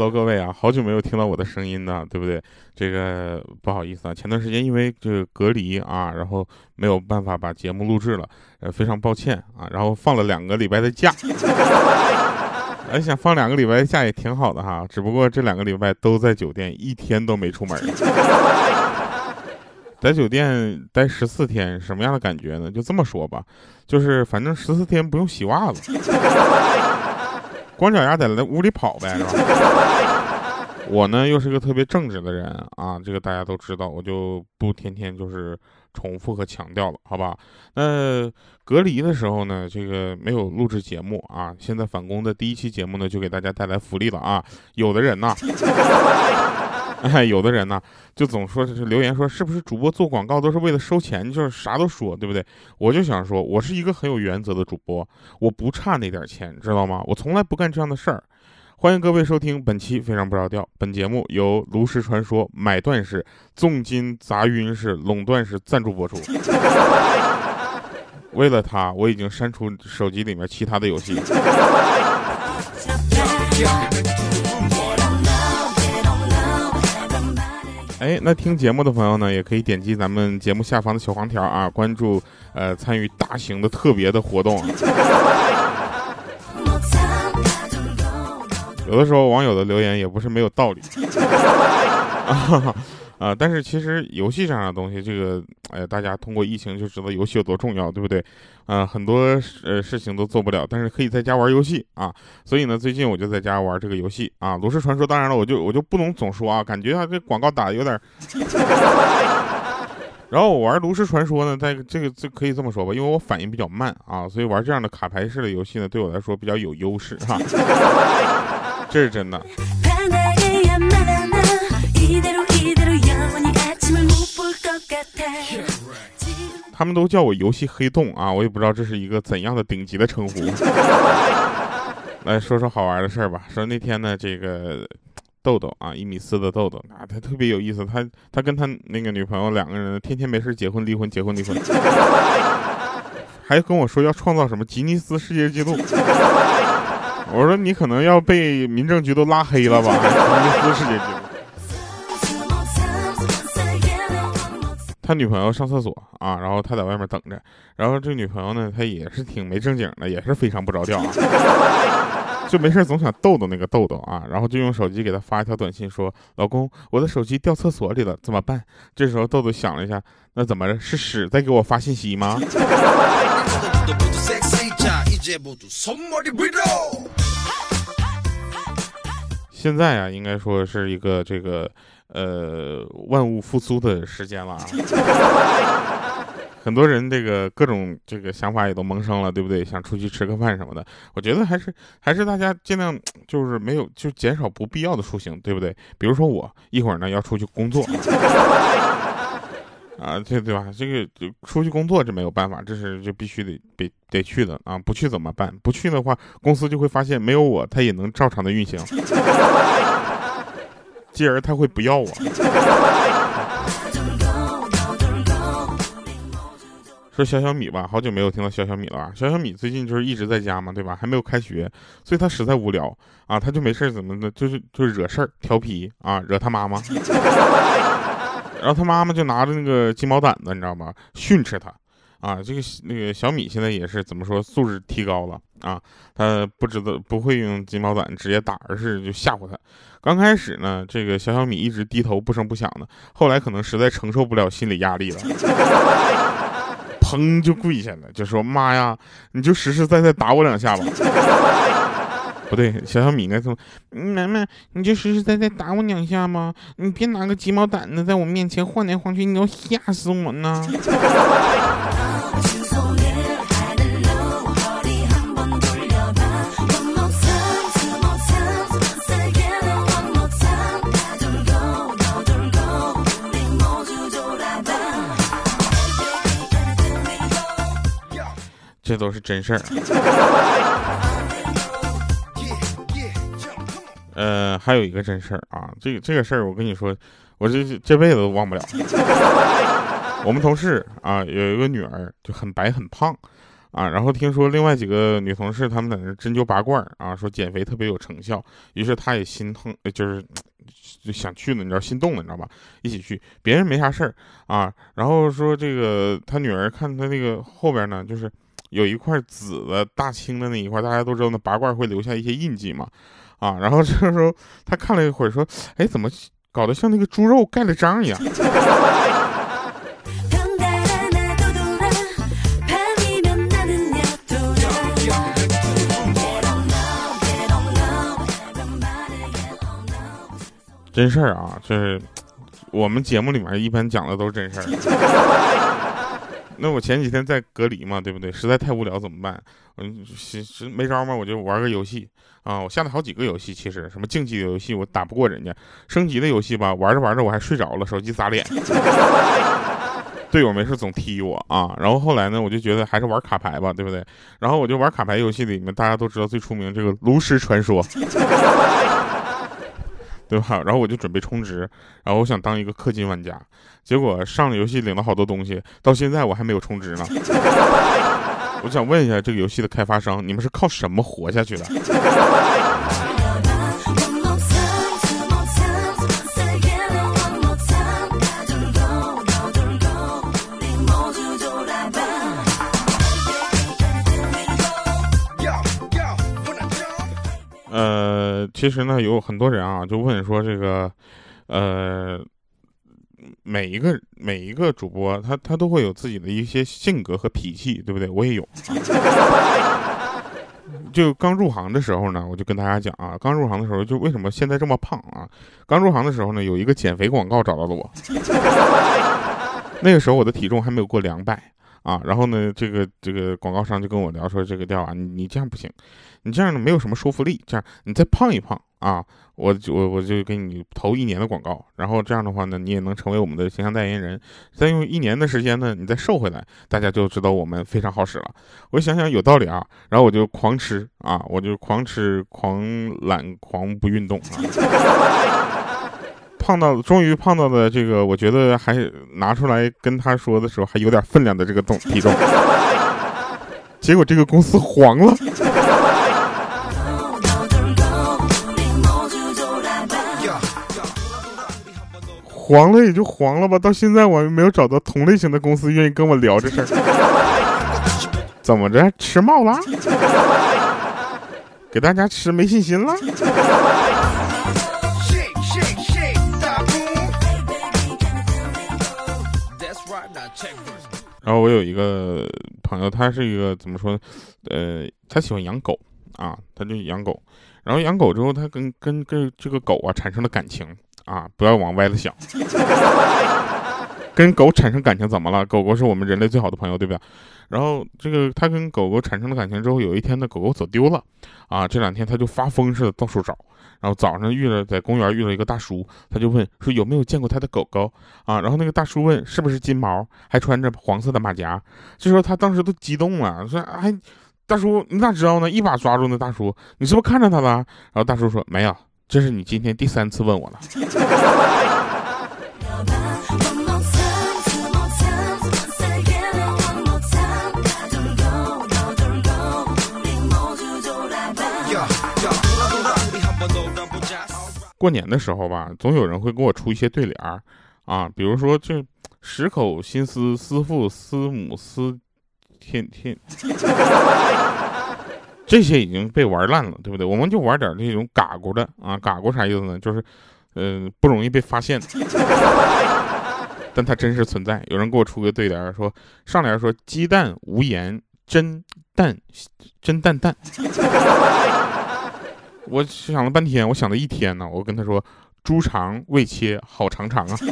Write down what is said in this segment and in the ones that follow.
哈。Hello，各位啊，好久没有听到我的声音呢，对不对？这个不好意思啊，前段时间因为这个隔离啊，然后没有办法把节目录制了，呃，非常抱歉啊。然后放了两个礼拜的假，哎，想放两个礼拜的假也挺好的哈，只不过这两个礼拜都在酒店，一天都没出门。在酒店待十四天，什么样的感觉呢？就这么说吧，就是反正十四天不用洗袜子，光脚丫在那屋里跑呗，是吧？我呢又是个特别正直的人啊，这个大家都知道，我就不天天就是重复和强调了，好吧？那隔离的时候呢，这个没有录制节目啊，现在返工的第一期节目呢，就给大家带来福利了啊！有的人呢。哎，有的人呢，就总说是留言说，是不是主播做广告都是为了收钱，就是啥都说，对不对？我就想说，我是一个很有原则的主播，我不差那点钱，知道吗？我从来不干这样的事儿。欢迎各位收听本期非常不着调，本节目由炉石传说买断式、重金砸晕式、垄断式赞助播出。为了他，我已经删除手机里面其他的游戏。哎，那听节目的朋友呢，也可以点击咱们节目下方的小黄条啊，关注呃参与大型的特别的活动。有的时候网友的留言也不是没有道理。啊，啊但是其实游戏这样的东西，这个，哎，大家通过疫情就知道游戏有多重要，对不对？啊，很多呃事情都做不了，但是可以在家玩游戏啊。所以呢，最近我就在家玩这个游戏啊，《炉石传说》。当然了，我就我就不能总说啊，感觉啊这广告打的有点。然后我玩《炉石传说》呢，在这个这可以这么说吧，因为我反应比较慢啊，所以玩这样的卡牌式的游戏呢，对我来说比较有优势哈。这是真的。他们都叫我游戏黑洞啊，我也不知道这是一个怎样的顶级的称呼。来说说好玩的事儿吧。说那天呢，这个豆豆啊，一米四的豆豆啊，他特别有意思。他他跟他那个女朋友两个人天天没事结婚离婚结婚离婚，还跟我说要创造什么吉尼斯世界纪录。我说你可能要被民政局都拉黑了吧？吉尼斯世界纪录。他女朋友上厕所啊，然后他在外面等着，然后这女朋友呢，她也是挺没正经的，也是非常不着调啊，就没事总想逗逗那个豆豆啊，然后就用手机给他发一条短信说：“老公，我的手机掉厕所里了，怎么办？”这时候豆豆想了一下，那怎么着？是屎在给我发信息吗？现在啊，应该说是一个这个。呃，万物复苏的时间了啊，很多人这个各种这个想法也都萌生了，对不对？想出去吃个饭什么的，我觉得还是还是大家尽量就是没有就减少不必要的出行，对不对？比如说我一会儿呢要出去工作，啊，这对吧？这个出去工作这没有办法，这是就必须得得得去的啊！不去怎么办？不去的话，公司就会发现没有我，他也能照常的运行。继而他会不要我。说小小米吧，好久没有听到小小米了啊。小小米最近就是一直在家嘛，对吧？还没有开学，所以他实在无聊啊，他就没事怎么的，就是就是惹事儿、调皮啊，惹他妈妈。然后他妈妈就拿着那个金毛掸子，你知道吗？训斥他。啊，这个那个小米现在也是怎么说，素质提高了啊。他不知道不会用金毛掸直接打，而是就吓唬他。刚开始呢，这个小小米一直低头不声不响的，后来可能实在承受不了心理压力了，砰就跪下了，就说：“妈呀，你就实实在在打我两下吧。”不对，小小米应该说：“妈妈，你就实实在在打我两下吗？你别拿个鸡毛掸子在我面前晃来晃去，你要吓死我呢。”这都是真事儿。呃，还有一个真事儿啊，这个这个事儿我跟你说，我这这辈子都忘不了。我们同事啊，有一个女儿就很白很胖，啊，然后听说另外几个女同事她们在那针灸拔罐啊，说减肥特别有成效，于是她也心疼，就是就想去了，你知道心动了，你知道吧？一起去，别人没啥事儿啊，然后说这个她女儿看她那个后边呢，就是有一块紫的大青的那一块，大家都知道那拔罐会留下一些印记嘛，啊，然后这个时候他看了一会儿，说，哎，怎么搞得像那个猪肉盖了章一样？真事儿啊，就是我们节目里面一般讲的都是真事儿。那我前几天在隔离嘛，对不对？实在太无聊怎么办？嗯，实实没招嘛，我就玩个游戏啊。我下了好几个游戏，其实什么竞技的游戏我打不过人家，升级的游戏吧，玩着玩着我还睡着了，手机砸脸。队友没事总踢我啊。然后后来呢，我就觉得还是玩卡牌吧，对不对？然后我就玩卡牌游戏里面大家都知道最出名这个炉石传说。对吧？然后我就准备充值，然后我想当一个氪金玩家，结果上了游戏领了好多东西，到现在我还没有充值呢。我想问一下这个游戏的开发商，你们是靠什么活下去的？其实呢，有很多人啊，就问说这个，呃，每一个每一个主播，他他都会有自己的一些性格和脾气，对不对？我也有。就刚入行的时候呢，我就跟大家讲啊，刚入行的时候，就为什么现在这么胖啊？刚入行的时候呢，有一个减肥广告找到了我，那个时候我的体重还没有过两百。啊，然后呢，这个这个广告商就跟我聊说，这个调啊，你你这样不行，你这样呢没有什么说服力，这样你再胖一胖啊，我我我就给你投一年的广告，然后这样的话呢，你也能成为我们的形象代言人，再用一年的时间呢，你再瘦回来，大家就知道我们非常好使了。我想想有道理啊，然后我就狂吃啊，我就狂吃狂懒狂不运动啊。胖到终于胖到的这个，我觉得还拿出来跟他说的时候还有点分量的这个重体重，结果这个公司黄了，黄了也就黄了吧，到现在我还没有找到同类型的公司愿意跟我聊这事儿，怎么着吃冒了？给大家吃没信心了？然后我有一个朋友，他是一个怎么说呢？呃，他喜欢养狗啊，他就养狗。然后养狗之后，他跟跟跟这个狗啊产生了感情啊，不要往歪了想。跟狗产生感情怎么了？狗狗是我们人类最好的朋友，对不对？然后这个他跟狗狗产生了感情之后，有一天呢，狗狗走丢了，啊，这两天他就发疯似的到处找。然后早上遇了在公园遇到一个大叔，他就问说有没有见过他的狗狗啊？然后那个大叔问是不是金毛，还穿着黄色的马甲。这时候他当时都激动了，说哎，大叔你咋知道呢？一把抓住那大叔，你是不是看着他了？然后大叔说没有，这是你今天第三次问我了。过年的时候吧，总有人会给我出一些对联儿，啊，比如说这十口心思思父思母思天天，这些已经被玩烂了，对不对？我们就玩点那种嘎咕的啊，嘎咕啥意思呢？就是，嗯，不容易被发现，但它真实存在。有人给我出个对联说，上联说鸡蛋无盐真蛋真蛋蛋。我想了半天，我想了一天呢。我跟他说：“猪肠未切，好长长啊。”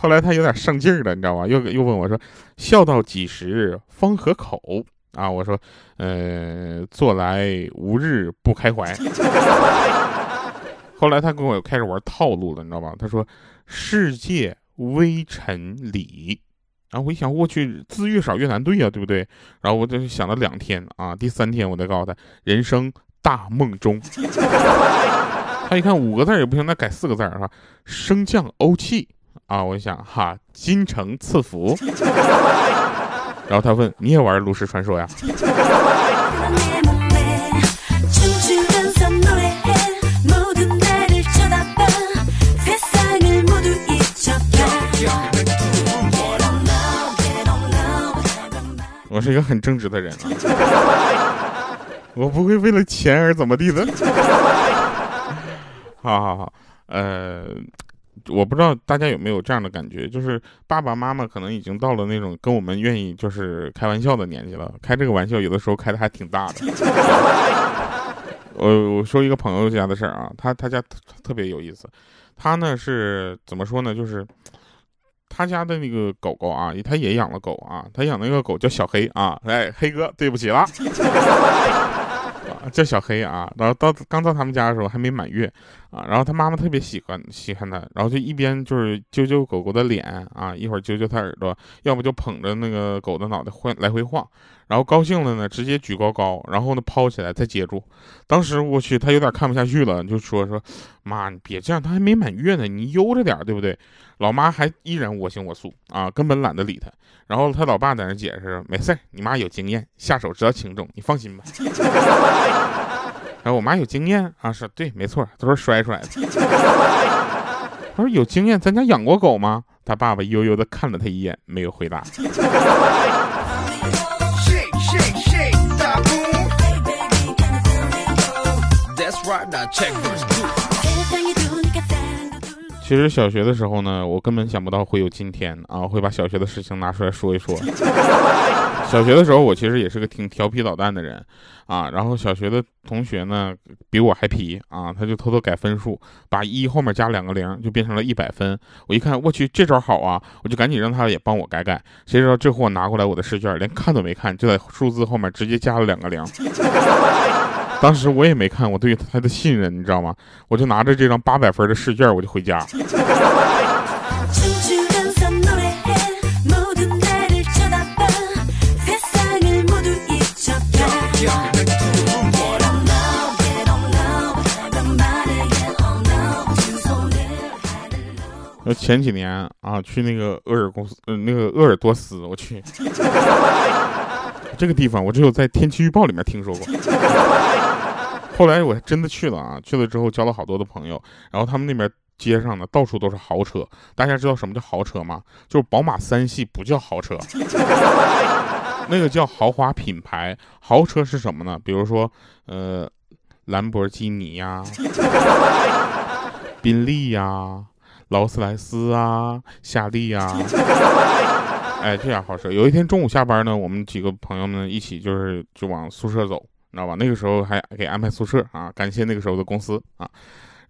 后来他有点上劲儿了，你知道吧？又又问我说：“笑到几时方合口？”啊，我说：“呃，坐来无日不开怀。”后来他跟我开始玩套路了，你知道吧？他说：“世界微尘里。”然后我一想，我去，字越少越难对呀，对不对？然后我就想了两天啊，第三天我再告诉他，人生大梦中。他一看五个字也不行，那改四个字哈，升降欧气啊，我一想哈，金城赐福。然后他问你也玩炉石传说呀？我是一个很正直的人啊，我不会为了钱而怎么地的。好好好，呃，我不知道大家有没有这样的感觉，就是爸爸妈妈可能已经到了那种跟我们愿意就是开玩笑的年纪了，开这个玩笑有的时候开的还挺大的。我我说一个朋友家的事儿啊，他他家特别有意思，他呢是怎么说呢，就是。他家的那个狗狗啊，他也养了狗啊，他养那个狗叫小黑啊，哎，黑哥，对不起了，叫小黑啊。然后到刚到他们家的时候还没满月啊，然后他妈妈特别喜欢喜欢他，然后就一边就是揪揪狗狗的脸啊，一会儿揪揪他耳朵，要不就捧着那个狗的脑袋晃来回晃。然后高兴了呢，直接举高高，然后呢抛起来再接住。当时我去，他有点看不下去了，就说说，妈，你别这样，他还没满月呢，你悠着点，对不对？老妈还依然我行我素啊，根本懒得理他。然后他老爸在那解释，没事你妈有经验，下手知道轻重，你放心吧。然后我妈有经验啊，说对，没错，都是摔出来的。他说有经验，咱家养过狗吗？他爸爸悠悠的看了他一眼，没有回答。其实小学的时候呢，我根本想不到会有今天啊，会把小学的事情拿出来说一说。小学的时候，我其实也是个挺调皮捣蛋的人啊。然后小学的同学呢，比我还皮啊，他就偷偷改分数，把一后面加两个零，就变成了一百分。我一看，我去，这招好啊，我就赶紧让他也帮我改改。谁知道这货拿过来我的试卷，连看都没看，就在数字后面直接加了两个零。当时我也没看，我对他的信任，你知道吗？我就拿着这张八百分的试卷，我就回家。前几年啊，去那个鄂尔公司，呃，那个鄂尔多斯，我去。这个地方我只有在天气预报里面听说过，后来我还真的去了啊！去了之后交了好多的朋友，然后他们那边街上呢到处都是豪车。大家知道什么叫豪车吗？就是宝马三系不叫豪车，那个叫豪华品牌。豪车是什么呢？比如说呃，兰博基尼呀，宾利呀，劳斯莱斯啊，夏利呀。哎，这样好车。有一天中午下班呢，我们几个朋友们一起就是就往宿舍走，你知道吧？那个时候还给安排宿舍啊，感谢那个时候的公司啊。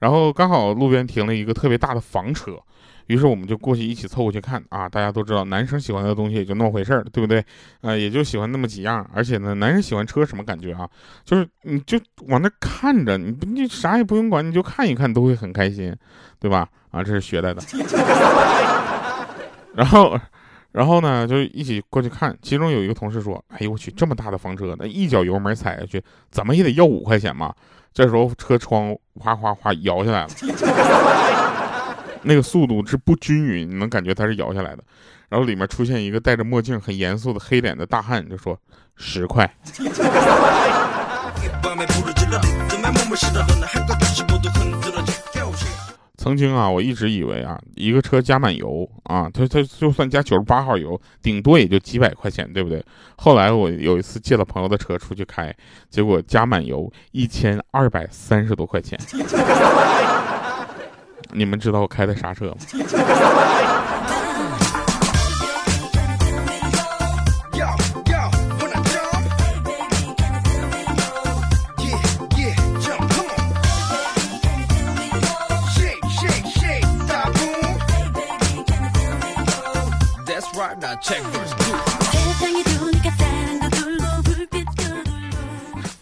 然后刚好路边停了一个特别大的房车，于是我们就过去一起凑过去看啊。大家都知道，男生喜欢的东西也就那么回事儿，对不对？啊，也就喜欢那么几样。而且呢，男人喜欢车什么感觉啊？就是你就往那看着，你你啥也不用管，你就看一看都会很开心，对吧？啊，这是学来的。然后。然后呢，就一起过去看。其中有一个同事说：“哎呦我去，这么大的房车，那一脚油门踩下去，怎么也得要五块钱嘛？”这时候车窗哗哗哗摇下来了，那个速度是不均匀，你能感觉它是摇下来的。然后里面出现一个戴着墨镜、很严肃的黑脸的大汉，就说：“十块。”曾经啊，我一直以为啊，一个车加满油啊，它它就算加九十八号油，顶多也就几百块钱，对不对？后来我有一次借了朋友的车出去开，结果加满油一千二百三十多块钱。你们知道我开的啥车吗？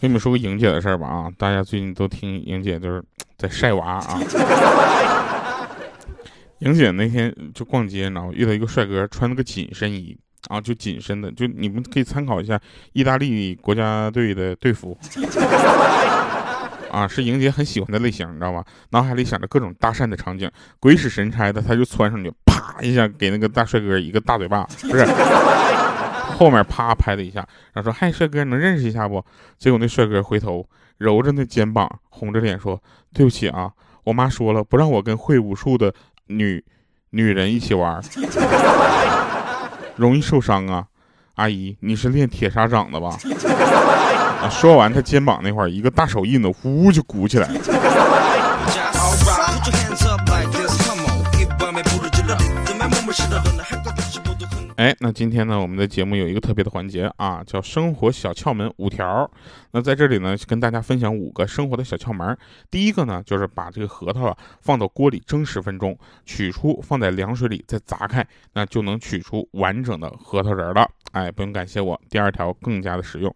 跟你们说个莹姐的事儿吧啊！大家最近都听莹姐就是在晒娃啊。莹姐那天就逛街，然后遇到一个帅哥，穿了个紧身衣啊，就紧身的，就你们可以参考一下意大利国家队的队服啊，是莹姐很喜欢的类型，你知道吧？脑海里想着各种搭讪的场景，鬼使神差的，她就窜上去，啪一下给那个大帅哥一个大嘴巴，不是，后面啪拍了一下，然后说：“嗨，帅哥，能认识一下不？”结果那帅哥回头揉着那肩膀，红着脸说：“对不起啊，我妈说了，不让我跟会武术的女女人一起玩，容易受伤啊。”阿姨，你是练铁砂掌的吧？说完，他肩膀那块一个大手印子，呼就鼓起来。哎，那今天呢，我们的节目有一个特别的环节啊，叫生活小窍门五条。那在这里呢，跟大家分享五个生活的小窍门。第一个呢，就是把这个核桃啊放到锅里蒸十分钟，取出放在凉水里再砸开，那就能取出完整的核桃仁了。哎，不用感谢我。第二条更加的实用。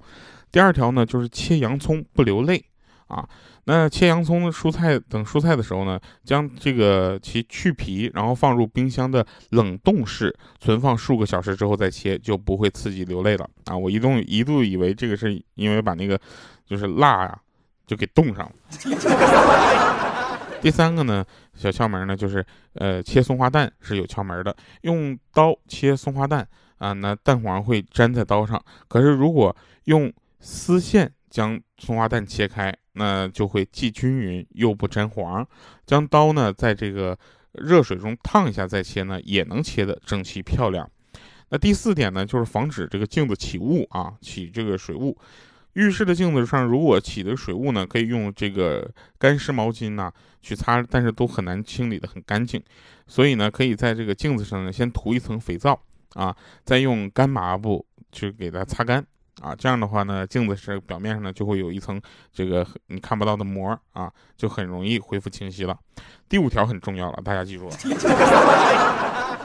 第二条呢，就是切洋葱不流泪啊。那切洋葱、蔬菜等蔬菜的时候呢，将这个其去皮，然后放入冰箱的冷冻室存放数个小时之后再切，就不会刺激流泪了啊！我一度一度以为这个是因为把那个就是辣呀就给冻上了。第三个呢，小窍门呢就是呃切松花蛋是有窍门的，用刀切松花蛋啊，那蛋黄会粘在刀上，可是如果用丝线将松花蛋切开。那就会既均匀又不沾黄，将刀呢在这个热水中烫一下再切呢，也能切的整齐漂亮。那第四点呢，就是防止这个镜子起雾啊，起这个水雾。浴室的镜子上如果起的水雾呢，可以用这个干湿毛巾呐去擦，但是都很难清理的很干净。所以呢，可以在这个镜子上呢先涂一层肥皂啊，再用干抹布去给它擦干。啊，这样的话呢，镜子是表面上呢就会有一层这个你看不到的膜啊，就很容易恢复清晰了。第五条很重要了，大家记住了。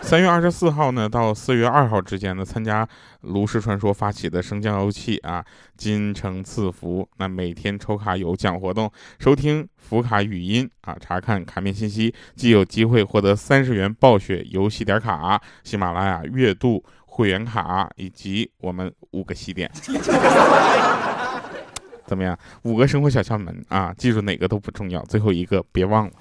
三月二十四号呢到四月二号之间呢，参加炉石传说发起的升降游戏啊，金城赐福，那每天抽卡有奖活动，收听福卡语音啊，查看卡面信息，既有机会获得三十元暴雪游戏点卡，喜马拉雅月度。会员卡以及我们五个西点，怎么样？五个生活小窍门啊，记住哪个都不重要，最后一个别忘了。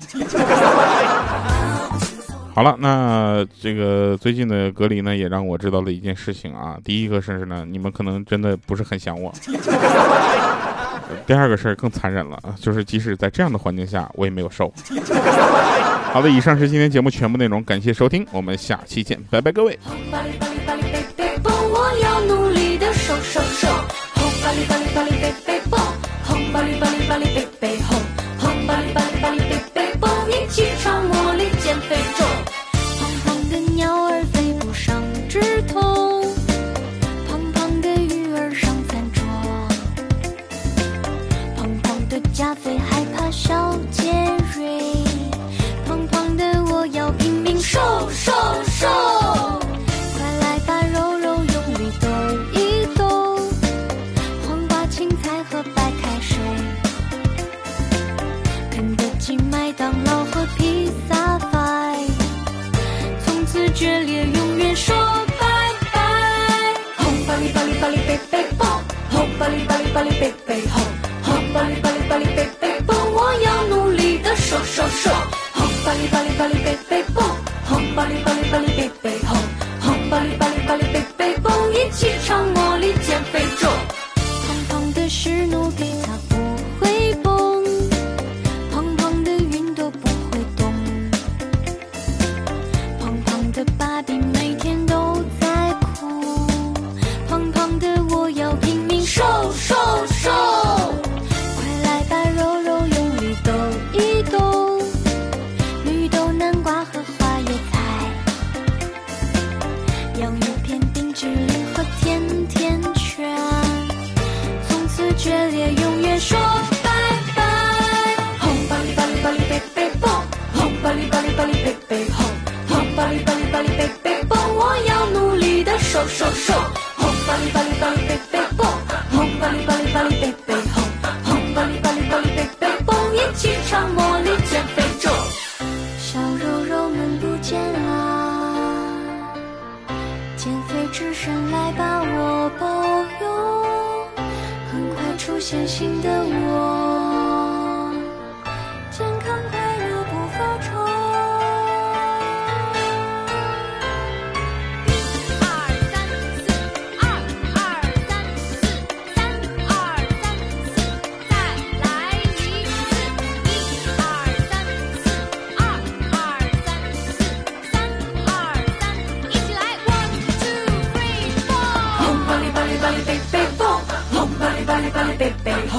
好了，那这个最近的隔离呢，也让我知道了一件事情啊。第一个事儿呢，你们可能真的不是很想我。第二个事儿更残忍了啊，就是即使在这样的环境下，我也没有瘦。好的，以上是今天节目全部内容，感谢收听，我们下期见，拜拜，各位。红芭蕾芭蕾芭蕾背背包，红芭蕾芭蕾芭蕾背背后，红芭蕾芭蕾芭蕾背背包，一起唱《魔力减肥咒》。胖胖的鸟儿飞不上枝头，胖胖的鱼儿上餐桌，胖胖的加菲害怕小杰瑞，胖胖的我要拼命瘦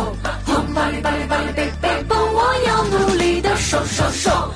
哦吼巴黎巴黎我要努力的瘦瘦瘦